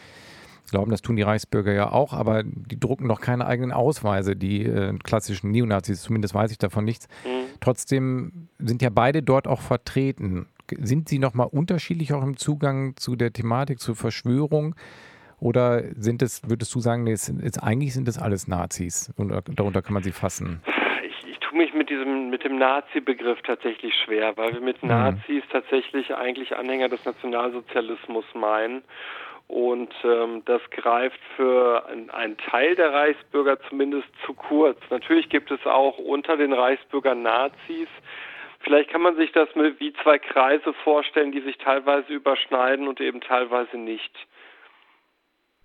glauben, das tun die Reichsbürger ja auch, aber die drucken noch keine eigenen Ausweise, die äh, klassischen Neonazis, zumindest weiß ich davon nichts. Mhm. Trotzdem sind ja beide dort auch vertreten. Sind Sie nochmal unterschiedlich auch im Zugang zu der Thematik, zur Verschwörung? Oder sind es, würdest du sagen, nee, es, es, eigentlich sind das alles Nazis und darunter kann man sie fassen? Ich, ich tue mich mit diesem, mit dem Nazi-Begriff tatsächlich schwer, weil wir mit mhm. Nazis tatsächlich eigentlich Anhänger des Nationalsozialismus meinen. Und ähm, das greift für einen Teil der Reichsbürger zumindest zu kurz. Natürlich gibt es auch unter den Reichsbürgern Nazis, Vielleicht kann man sich das wie zwei Kreise vorstellen, die sich teilweise überschneiden und eben teilweise nicht.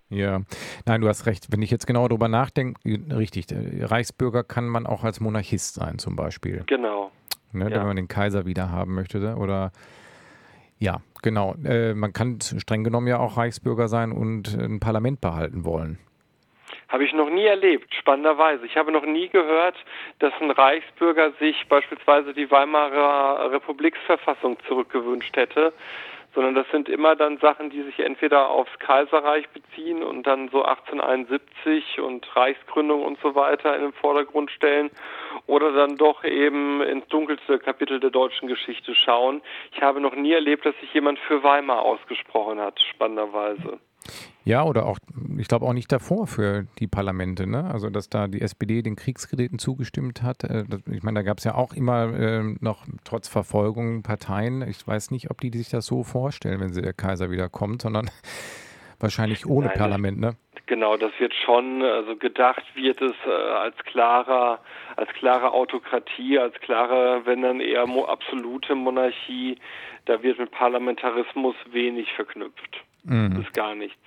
Ja, nein, du hast recht. Wenn ich jetzt genau darüber nachdenke, richtig, Reichsbürger kann man auch als Monarchist sein zum Beispiel. Genau. Ne, ja. Wenn man den Kaiser wieder haben möchte oder ja, genau. Äh, man kann streng genommen ja auch Reichsbürger sein und ein Parlament behalten wollen. Habe ich noch nie erlebt, spannenderweise. Ich habe noch nie gehört, dass ein Reichsbürger sich beispielsweise die Weimarer Republiksverfassung zurückgewünscht hätte, sondern das sind immer dann Sachen, die sich entweder aufs Kaiserreich beziehen und dann so 1871 und Reichsgründung und so weiter in den Vordergrund stellen oder dann doch eben ins dunkelste Kapitel der deutschen Geschichte schauen. Ich habe noch nie erlebt, dass sich jemand für Weimar ausgesprochen hat, spannenderweise. Ja, oder auch, ich glaube auch nicht davor für die Parlamente, ne? Also dass da die SPD den Kriegskrediten zugestimmt hat. Äh, ich meine, da gab es ja auch immer äh, noch trotz Verfolgung Parteien. Ich weiß nicht, ob die sich das so vorstellen, wenn sie der Kaiser wieder kommt, sondern wahrscheinlich ohne Nein, Parlament, ne? Genau, das wird schon, also gedacht wird es äh, als klarer, als klare Autokratie, als klare, wenn dann eher mo absolute Monarchie. Da wird mit Parlamentarismus wenig verknüpft. Mhm. Das ist gar nichts.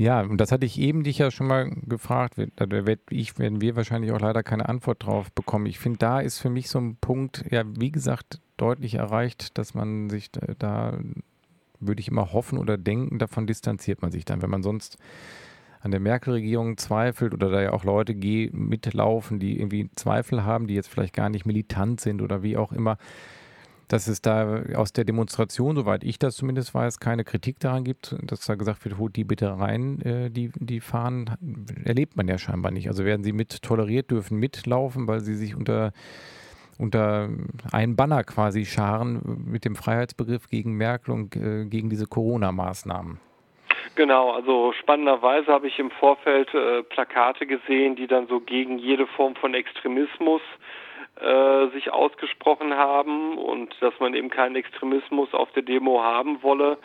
Ja, und das hatte ich eben dich ja schon mal gefragt. Da werd ich, werden wir wahrscheinlich auch leider keine Antwort drauf bekommen. Ich finde, da ist für mich so ein Punkt, ja, wie gesagt, deutlich erreicht, dass man sich da, da würde ich immer hoffen oder denken, davon distanziert man sich dann. Wenn man sonst an der Merkel-Regierung zweifelt oder da ja auch Leute mitlaufen, die irgendwie Zweifel haben, die jetzt vielleicht gar nicht militant sind oder wie auch immer, dass es da aus der Demonstration, soweit ich das zumindest weiß, keine Kritik daran gibt, dass da gesagt wird, holt die bitte rein, äh, die, die Fahnen, erlebt man ja scheinbar nicht. Also werden sie mit toleriert, dürfen mitlaufen, weil sie sich unter unter einen Banner quasi scharen mit dem Freiheitsbegriff gegen Merkel und äh, gegen diese Corona-Maßnahmen. Genau, also spannenderweise habe ich im Vorfeld äh, Plakate gesehen, die dann so gegen jede Form von Extremismus äh, sich ausgesprochen haben und dass man eben keinen Extremismus auf der Demo haben wolle.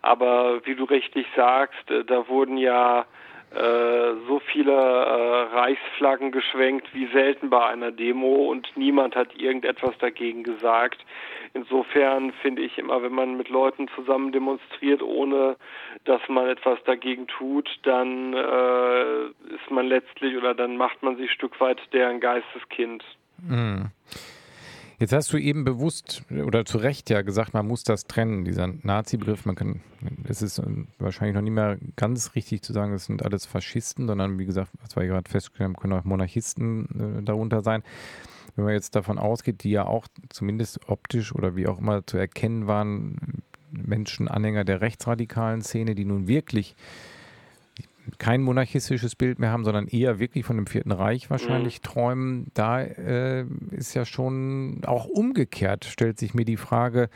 Aber wie du richtig sagst, äh, da wurden ja äh, so viele äh, Reichsflaggen geschwenkt wie selten bei einer Demo und niemand hat irgendetwas dagegen gesagt. Insofern finde ich immer, wenn man mit Leuten zusammen demonstriert, ohne dass man etwas dagegen tut, dann äh, ist man letztlich oder dann macht man sich Stück weit deren Geisteskind. Mhm. Jetzt hast du eben bewusst oder zu Recht ja gesagt, man muss das trennen, dieser Nazi-Begriff. Es ist wahrscheinlich noch nicht mehr ganz richtig zu sagen, das sind alles Faschisten, sondern wie gesagt, was wir gerade festgestellt haben, können auch Monarchisten äh, darunter sein. Wenn man jetzt davon ausgeht, die ja auch zumindest optisch oder wie auch immer zu erkennen waren, Menschen, Anhänger der rechtsradikalen Szene, die nun wirklich kein monarchistisches Bild mehr haben, sondern eher wirklich von dem Vierten Reich wahrscheinlich mhm. träumen, da äh, ist ja schon auch umgekehrt, stellt sich mir die Frage,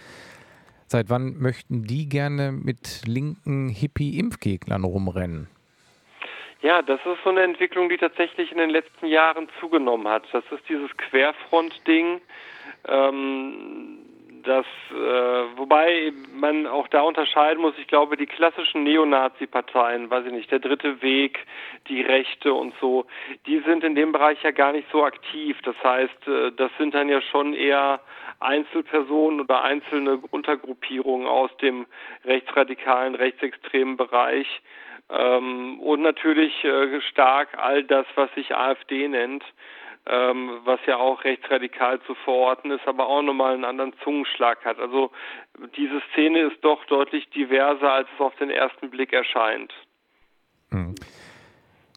seit wann möchten die gerne mit linken Hippie-Impfgegnern rumrennen? Ja, das ist so eine Entwicklung, die tatsächlich in den letzten Jahren zugenommen hat. Das ist dieses Querfront-Ding. Ähm, das, äh, wobei man auch da unterscheiden muss, ich glaube, die klassischen Neonazi-Parteien, weiß ich nicht, der dritte Weg, die Rechte und so, die sind in dem Bereich ja gar nicht so aktiv. Das heißt, äh, das sind dann ja schon eher Einzelpersonen oder einzelne Untergruppierungen aus dem rechtsradikalen, rechtsextremen Bereich. Ähm, und natürlich äh, stark all das, was sich AfD nennt ähm, was ja auch rechtsradikal zu verorten ist, aber auch nochmal einen anderen Zungenschlag hat. Also diese Szene ist doch deutlich diverser, als es auf den ersten Blick erscheint. Hm.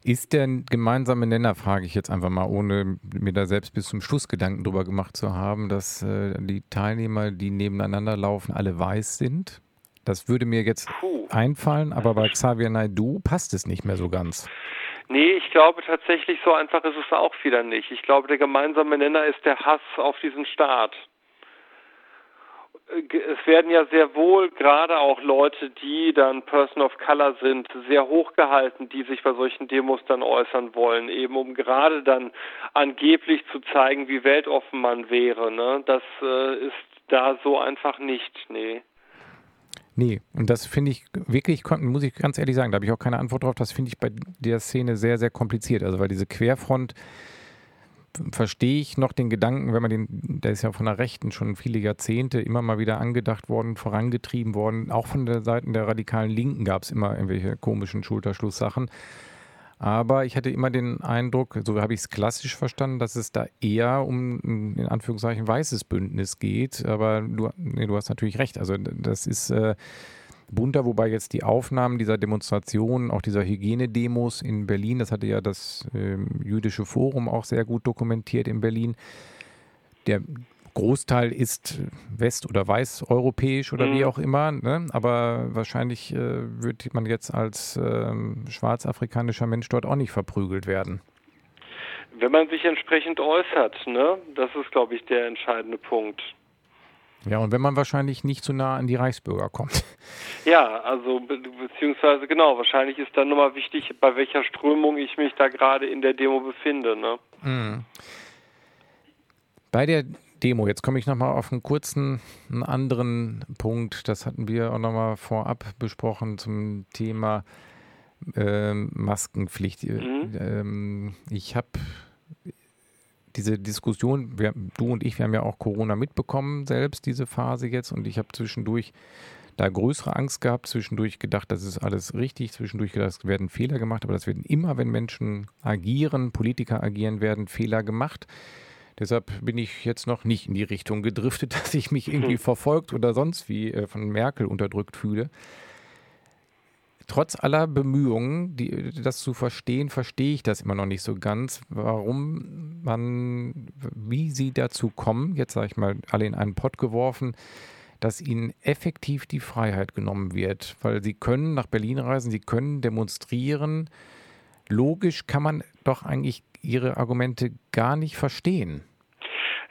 Ist der gemeinsame Nenner, frage ich jetzt einfach mal, ohne mir da selbst bis zum Schluss Gedanken drüber gemacht zu haben, dass äh, die Teilnehmer, die nebeneinander laufen, alle weiß sind? Das würde mir jetzt Puh. einfallen, aber bei Xavier Naidu passt es nicht mehr so ganz. Nee, ich glaube tatsächlich, so einfach ist es auch wieder nicht. Ich glaube, der gemeinsame Nenner ist der Hass auf diesen Staat. Es werden ja sehr wohl gerade auch Leute, die dann Person of Color sind, sehr hochgehalten, die sich bei solchen Demos dann äußern wollen, eben um gerade dann angeblich zu zeigen, wie weltoffen man wäre. Ne? Das äh, ist da so einfach nicht, nee. Nee, und das finde ich wirklich, muss ich ganz ehrlich sagen, da habe ich auch keine Antwort drauf. Das finde ich bei der Szene sehr, sehr kompliziert. Also, weil diese Querfront verstehe ich noch den Gedanken, wenn man den, der ist ja von der Rechten schon viele Jahrzehnte immer mal wieder angedacht worden, vorangetrieben worden. Auch von der Seite der radikalen Linken gab es immer irgendwelche komischen Schulterschlusssachen. Aber ich hatte immer den Eindruck, so habe ich es klassisch verstanden, dass es da eher um ein, in Anführungszeichen weißes Bündnis geht. Aber du, nee, du hast natürlich recht. Also das ist äh, bunter, wobei jetzt die Aufnahmen dieser Demonstrationen, auch dieser Hygienedemos in Berlin, das hatte ja das äh, jüdische Forum auch sehr gut dokumentiert in Berlin. Der Großteil ist west- oder weißeuropäisch oder mhm. wie auch immer, ne? aber wahrscheinlich äh, wird man jetzt als äh, schwarzafrikanischer Mensch dort auch nicht verprügelt werden. Wenn man sich entsprechend äußert, ne? das ist, glaube ich, der entscheidende Punkt. Ja, und wenn man wahrscheinlich nicht zu nah an die Reichsbürger kommt. Ja, also be beziehungsweise genau, wahrscheinlich ist dann nochmal wichtig, bei welcher Strömung ich mich da gerade in der Demo befinde. Ne? Mhm. Bei der Demo. Jetzt komme ich nochmal auf einen kurzen, einen anderen Punkt. Das hatten wir auch nochmal vorab besprochen zum Thema ähm, Maskenpflicht. Mhm. Ähm, ich habe diese Diskussion, wir, du und ich, wir haben ja auch Corona mitbekommen, selbst diese Phase jetzt, und ich habe zwischendurch da größere Angst gehabt, zwischendurch gedacht, das ist alles richtig, zwischendurch gedacht, es werden Fehler gemacht, aber das werden immer, wenn Menschen agieren, Politiker agieren, werden Fehler gemacht. Deshalb bin ich jetzt noch nicht in die Richtung gedriftet, dass ich mich irgendwie hm. verfolgt oder sonst wie äh, von Merkel unterdrückt fühle. Trotz aller Bemühungen, die, das zu verstehen, verstehe ich das immer noch nicht so ganz, warum man, wie sie dazu kommen, jetzt sage ich mal, alle in einen Pott geworfen, dass ihnen effektiv die Freiheit genommen wird, weil sie können nach Berlin reisen, sie können demonstrieren. Logisch kann man doch eigentlich ihre Argumente gar nicht verstehen.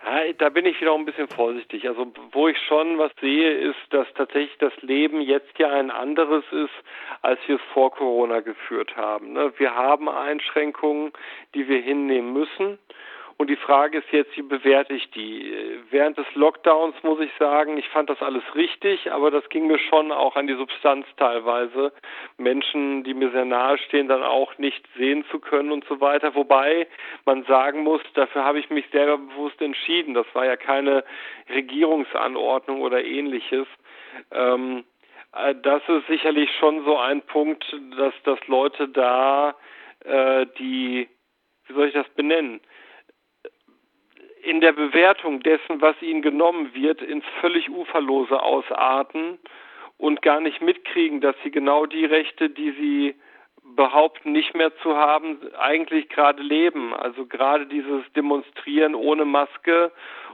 Ja, da bin ich wieder auch ein bisschen vorsichtig. Also wo ich schon was sehe, ist, dass tatsächlich das Leben jetzt ja ein anderes ist, als wir es vor Corona geführt haben. Ne? Wir haben Einschränkungen, die wir hinnehmen müssen. Und die Frage ist jetzt, wie bewerte ich die? Während des Lockdowns muss ich sagen, ich fand das alles richtig, aber das ging mir schon auch an die Substanz teilweise. Menschen, die mir sehr nahe stehen, dann auch nicht sehen zu können und so weiter. Wobei man sagen muss, dafür habe ich mich selber bewusst entschieden. Das war ja keine Regierungsanordnung oder ähnliches. Ähm, äh, das ist sicherlich schon so ein Punkt, dass, dass Leute da äh, die, wie soll ich das benennen? In der Bewertung dessen, was ihnen genommen wird, ins völlig Uferlose ausarten und gar nicht mitkriegen, dass sie genau die Rechte, die sie behaupten, nicht mehr zu haben, eigentlich gerade leben. Also gerade dieses Demonstrieren ohne Maske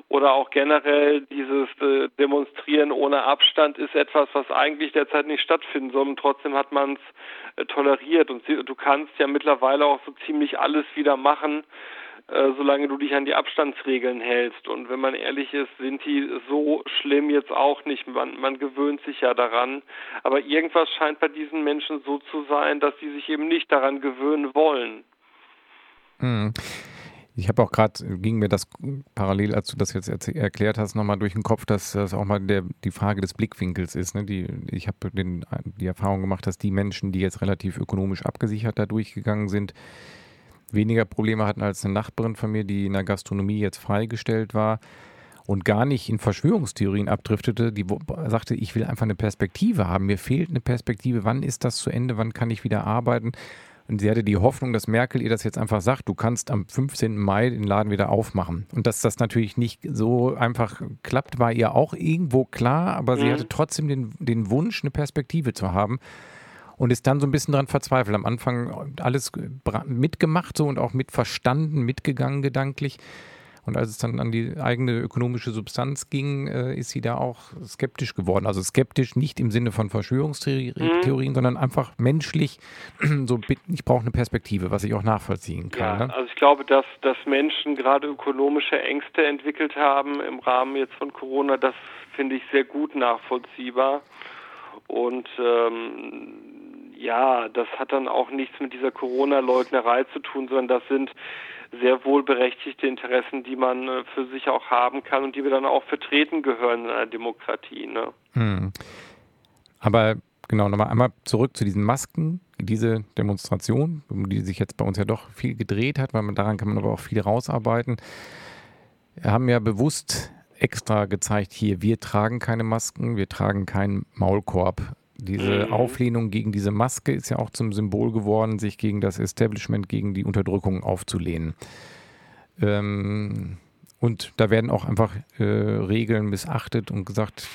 oder auch generell dieses äh, Demonstrieren ohne Abstand ist etwas, was eigentlich derzeit nicht stattfinden soll und trotzdem hat man es äh, toleriert. Und du kannst ja mittlerweile auch so ziemlich alles wieder machen, äh, solange du dich an die Abstandsregeln hältst. Und wenn man ehrlich ist, sind die so schlimm jetzt auch nicht. Man, man gewöhnt sich ja daran. Aber irgendwas scheint bei diesen Menschen so zu sein, dass sie sich eben nicht daran gewöhnen wollen. Hm. Ich habe auch gerade, ging mir das parallel, als du das jetzt erklärt hast, nochmal durch den Kopf, dass das auch mal der, die Frage des Blickwinkels ist. Ne? Die, ich habe die Erfahrung gemacht, dass die Menschen, die jetzt relativ ökonomisch abgesichert da durchgegangen sind, weniger Probleme hatten als eine Nachbarin von mir, die in der Gastronomie jetzt freigestellt war und gar nicht in Verschwörungstheorien abdriftete, die sagte, ich will einfach eine Perspektive haben. Mir fehlt eine Perspektive. Wann ist das zu Ende? Wann kann ich wieder arbeiten? Und sie hatte die Hoffnung, dass Merkel ihr das jetzt einfach sagt, du kannst am 15. Mai den Laden wieder aufmachen. Und dass das natürlich nicht so einfach klappt, war ihr auch irgendwo klar, aber mhm. sie hatte trotzdem den, den Wunsch, eine Perspektive zu haben und ist dann so ein bisschen daran verzweifelt. Am Anfang alles mitgemacht so und auch mitverstanden, mitgegangen gedanklich. Und als es dann an die eigene ökonomische Substanz ging, äh, ist sie da auch skeptisch geworden. Also skeptisch nicht im Sinne von Verschwörungstheorien, mhm. sondern einfach menschlich. So, ich brauche eine Perspektive, was ich auch nachvollziehen kann. Ja, ne? also ich glaube, dass, dass Menschen gerade ökonomische Ängste entwickelt haben im Rahmen jetzt von Corona, das finde ich sehr gut nachvollziehbar. Und ähm, ja, das hat dann auch nichts mit dieser Corona-Leugnerei zu tun, sondern das sind sehr wohlberechtigte Interessen, die man äh, für sich auch haben kann und die wir dann auch vertreten gehören in einer Demokratie. Ne? Hm. Aber genau, nochmal einmal zurück zu diesen Masken, diese Demonstration, die sich jetzt bei uns ja doch viel gedreht hat, weil man daran kann man aber auch viel rausarbeiten. Wir haben ja bewusst extra gezeigt, hier, wir tragen keine Masken, wir tragen keinen Maulkorb. Diese mhm. Auflehnung gegen diese Maske ist ja auch zum Symbol geworden, sich gegen das Establishment, gegen die Unterdrückung aufzulehnen. Ähm, und da werden auch einfach äh, Regeln missachtet und gesagt,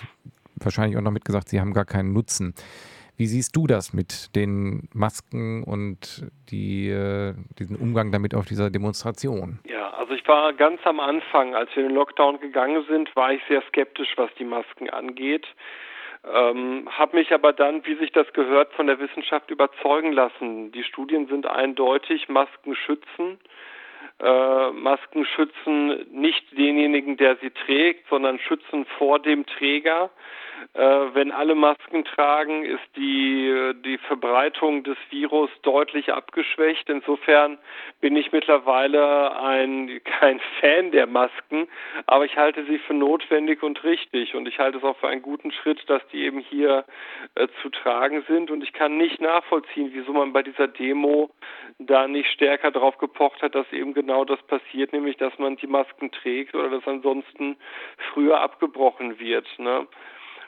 wahrscheinlich auch noch mitgesagt, sie haben gar keinen Nutzen. Wie siehst du das mit den Masken und die, äh, diesen Umgang damit auf dieser Demonstration? Ja, also ich war ganz am Anfang, als wir in den Lockdown gegangen sind, war ich sehr skeptisch, was die Masken angeht. Ähm, habe mich aber dann, wie sich das gehört, von der Wissenschaft überzeugen lassen. Die Studien sind eindeutig, Masken schützen. Äh, Masken schützen nicht denjenigen, der sie trägt, sondern schützen vor dem Träger. Äh, wenn alle Masken tragen, ist die, die Verbreitung des Virus deutlich abgeschwächt. Insofern bin ich mittlerweile ein, kein Fan der Masken, aber ich halte sie für notwendig und richtig. Und ich halte es auch für einen guten Schritt, dass die eben hier äh, zu tragen sind. Und ich kann nicht nachvollziehen, wieso man bei dieser Demo da nicht stärker darauf gepocht hat, dass eben genau das passiert, nämlich dass man die Masken trägt oder dass ansonsten früher abgebrochen wird. Ne?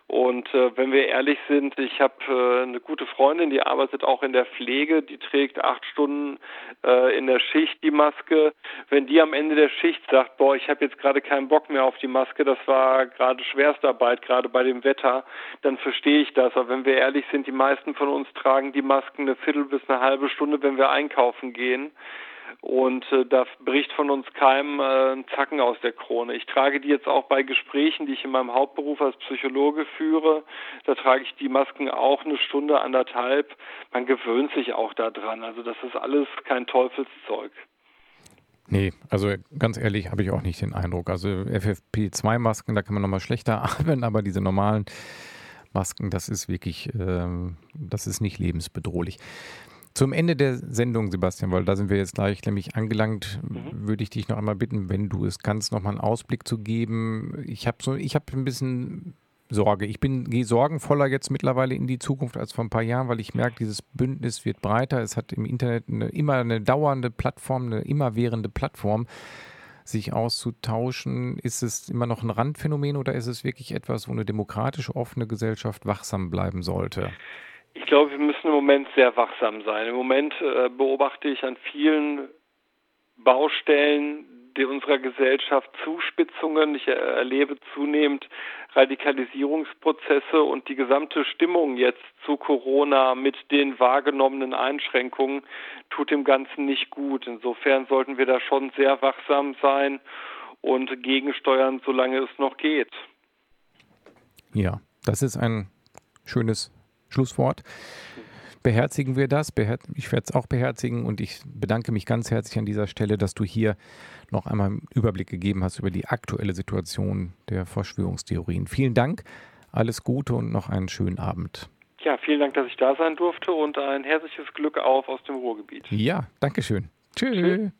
Und äh, wenn wir ehrlich sind, ich habe äh, eine gute Freundin, die arbeitet auch in der Pflege, die trägt acht Stunden äh, in der Schicht die Maske. Wenn die am Ende der Schicht sagt, boah, ich habe jetzt gerade keinen Bock mehr auf die Maske, das war gerade Schwerstarbeit, gerade bei dem Wetter, dann verstehe ich das. Aber wenn wir ehrlich sind, die meisten von uns tragen die Masken eine Viertel bis eine halbe Stunde, wenn wir einkaufen gehen. Und äh, da bricht von uns keinem äh, ein Zacken aus der Krone. Ich trage die jetzt auch bei Gesprächen, die ich in meinem Hauptberuf als Psychologe führe. Da trage ich die Masken auch eine Stunde, anderthalb. Man gewöhnt sich auch daran. Also das ist alles kein Teufelszeug. Nee, also ganz ehrlich habe ich auch nicht den Eindruck. Also FFP2-Masken, da kann man nochmal schlechter atmen, aber diese normalen Masken, das ist wirklich, ähm, das ist nicht lebensbedrohlich. Zum Ende der Sendung, Sebastian, weil da sind wir jetzt gleich nämlich angelangt, mhm. würde ich dich noch einmal bitten, wenn du es kannst, noch mal einen Ausblick zu geben. Ich habe so, ich habe ein bisschen Sorge. Ich bin gehe sorgenvoller jetzt mittlerweile in die Zukunft als vor ein paar Jahren, weil ich merke, dieses Bündnis wird breiter. Es hat im Internet eine, immer eine dauernde Plattform, eine immerwährende Plattform, sich auszutauschen. Ist es immer noch ein Randphänomen oder ist es wirklich etwas, wo eine demokratische, offene Gesellschaft wachsam bleiben sollte? Ich glaube, wir müssen im Moment sehr wachsam sein. Im Moment äh, beobachte ich an vielen Baustellen die unserer Gesellschaft Zuspitzungen. Ich erlebe zunehmend Radikalisierungsprozesse und die gesamte Stimmung jetzt zu Corona mit den wahrgenommenen Einschränkungen tut dem Ganzen nicht gut. Insofern sollten wir da schon sehr wachsam sein und gegensteuern, solange es noch geht. Ja, das ist ein schönes Schlusswort. Beherzigen wir das. Ich werde es auch beherzigen und ich bedanke mich ganz herzlich an dieser Stelle, dass du hier noch einmal einen Überblick gegeben hast über die aktuelle Situation der Verschwörungstheorien. Vielen Dank, alles Gute und noch einen schönen Abend. Ja, vielen Dank, dass ich da sein durfte und ein herzliches Glück auf aus dem Ruhrgebiet. Ja, danke schön. Tschüss. Tschüss.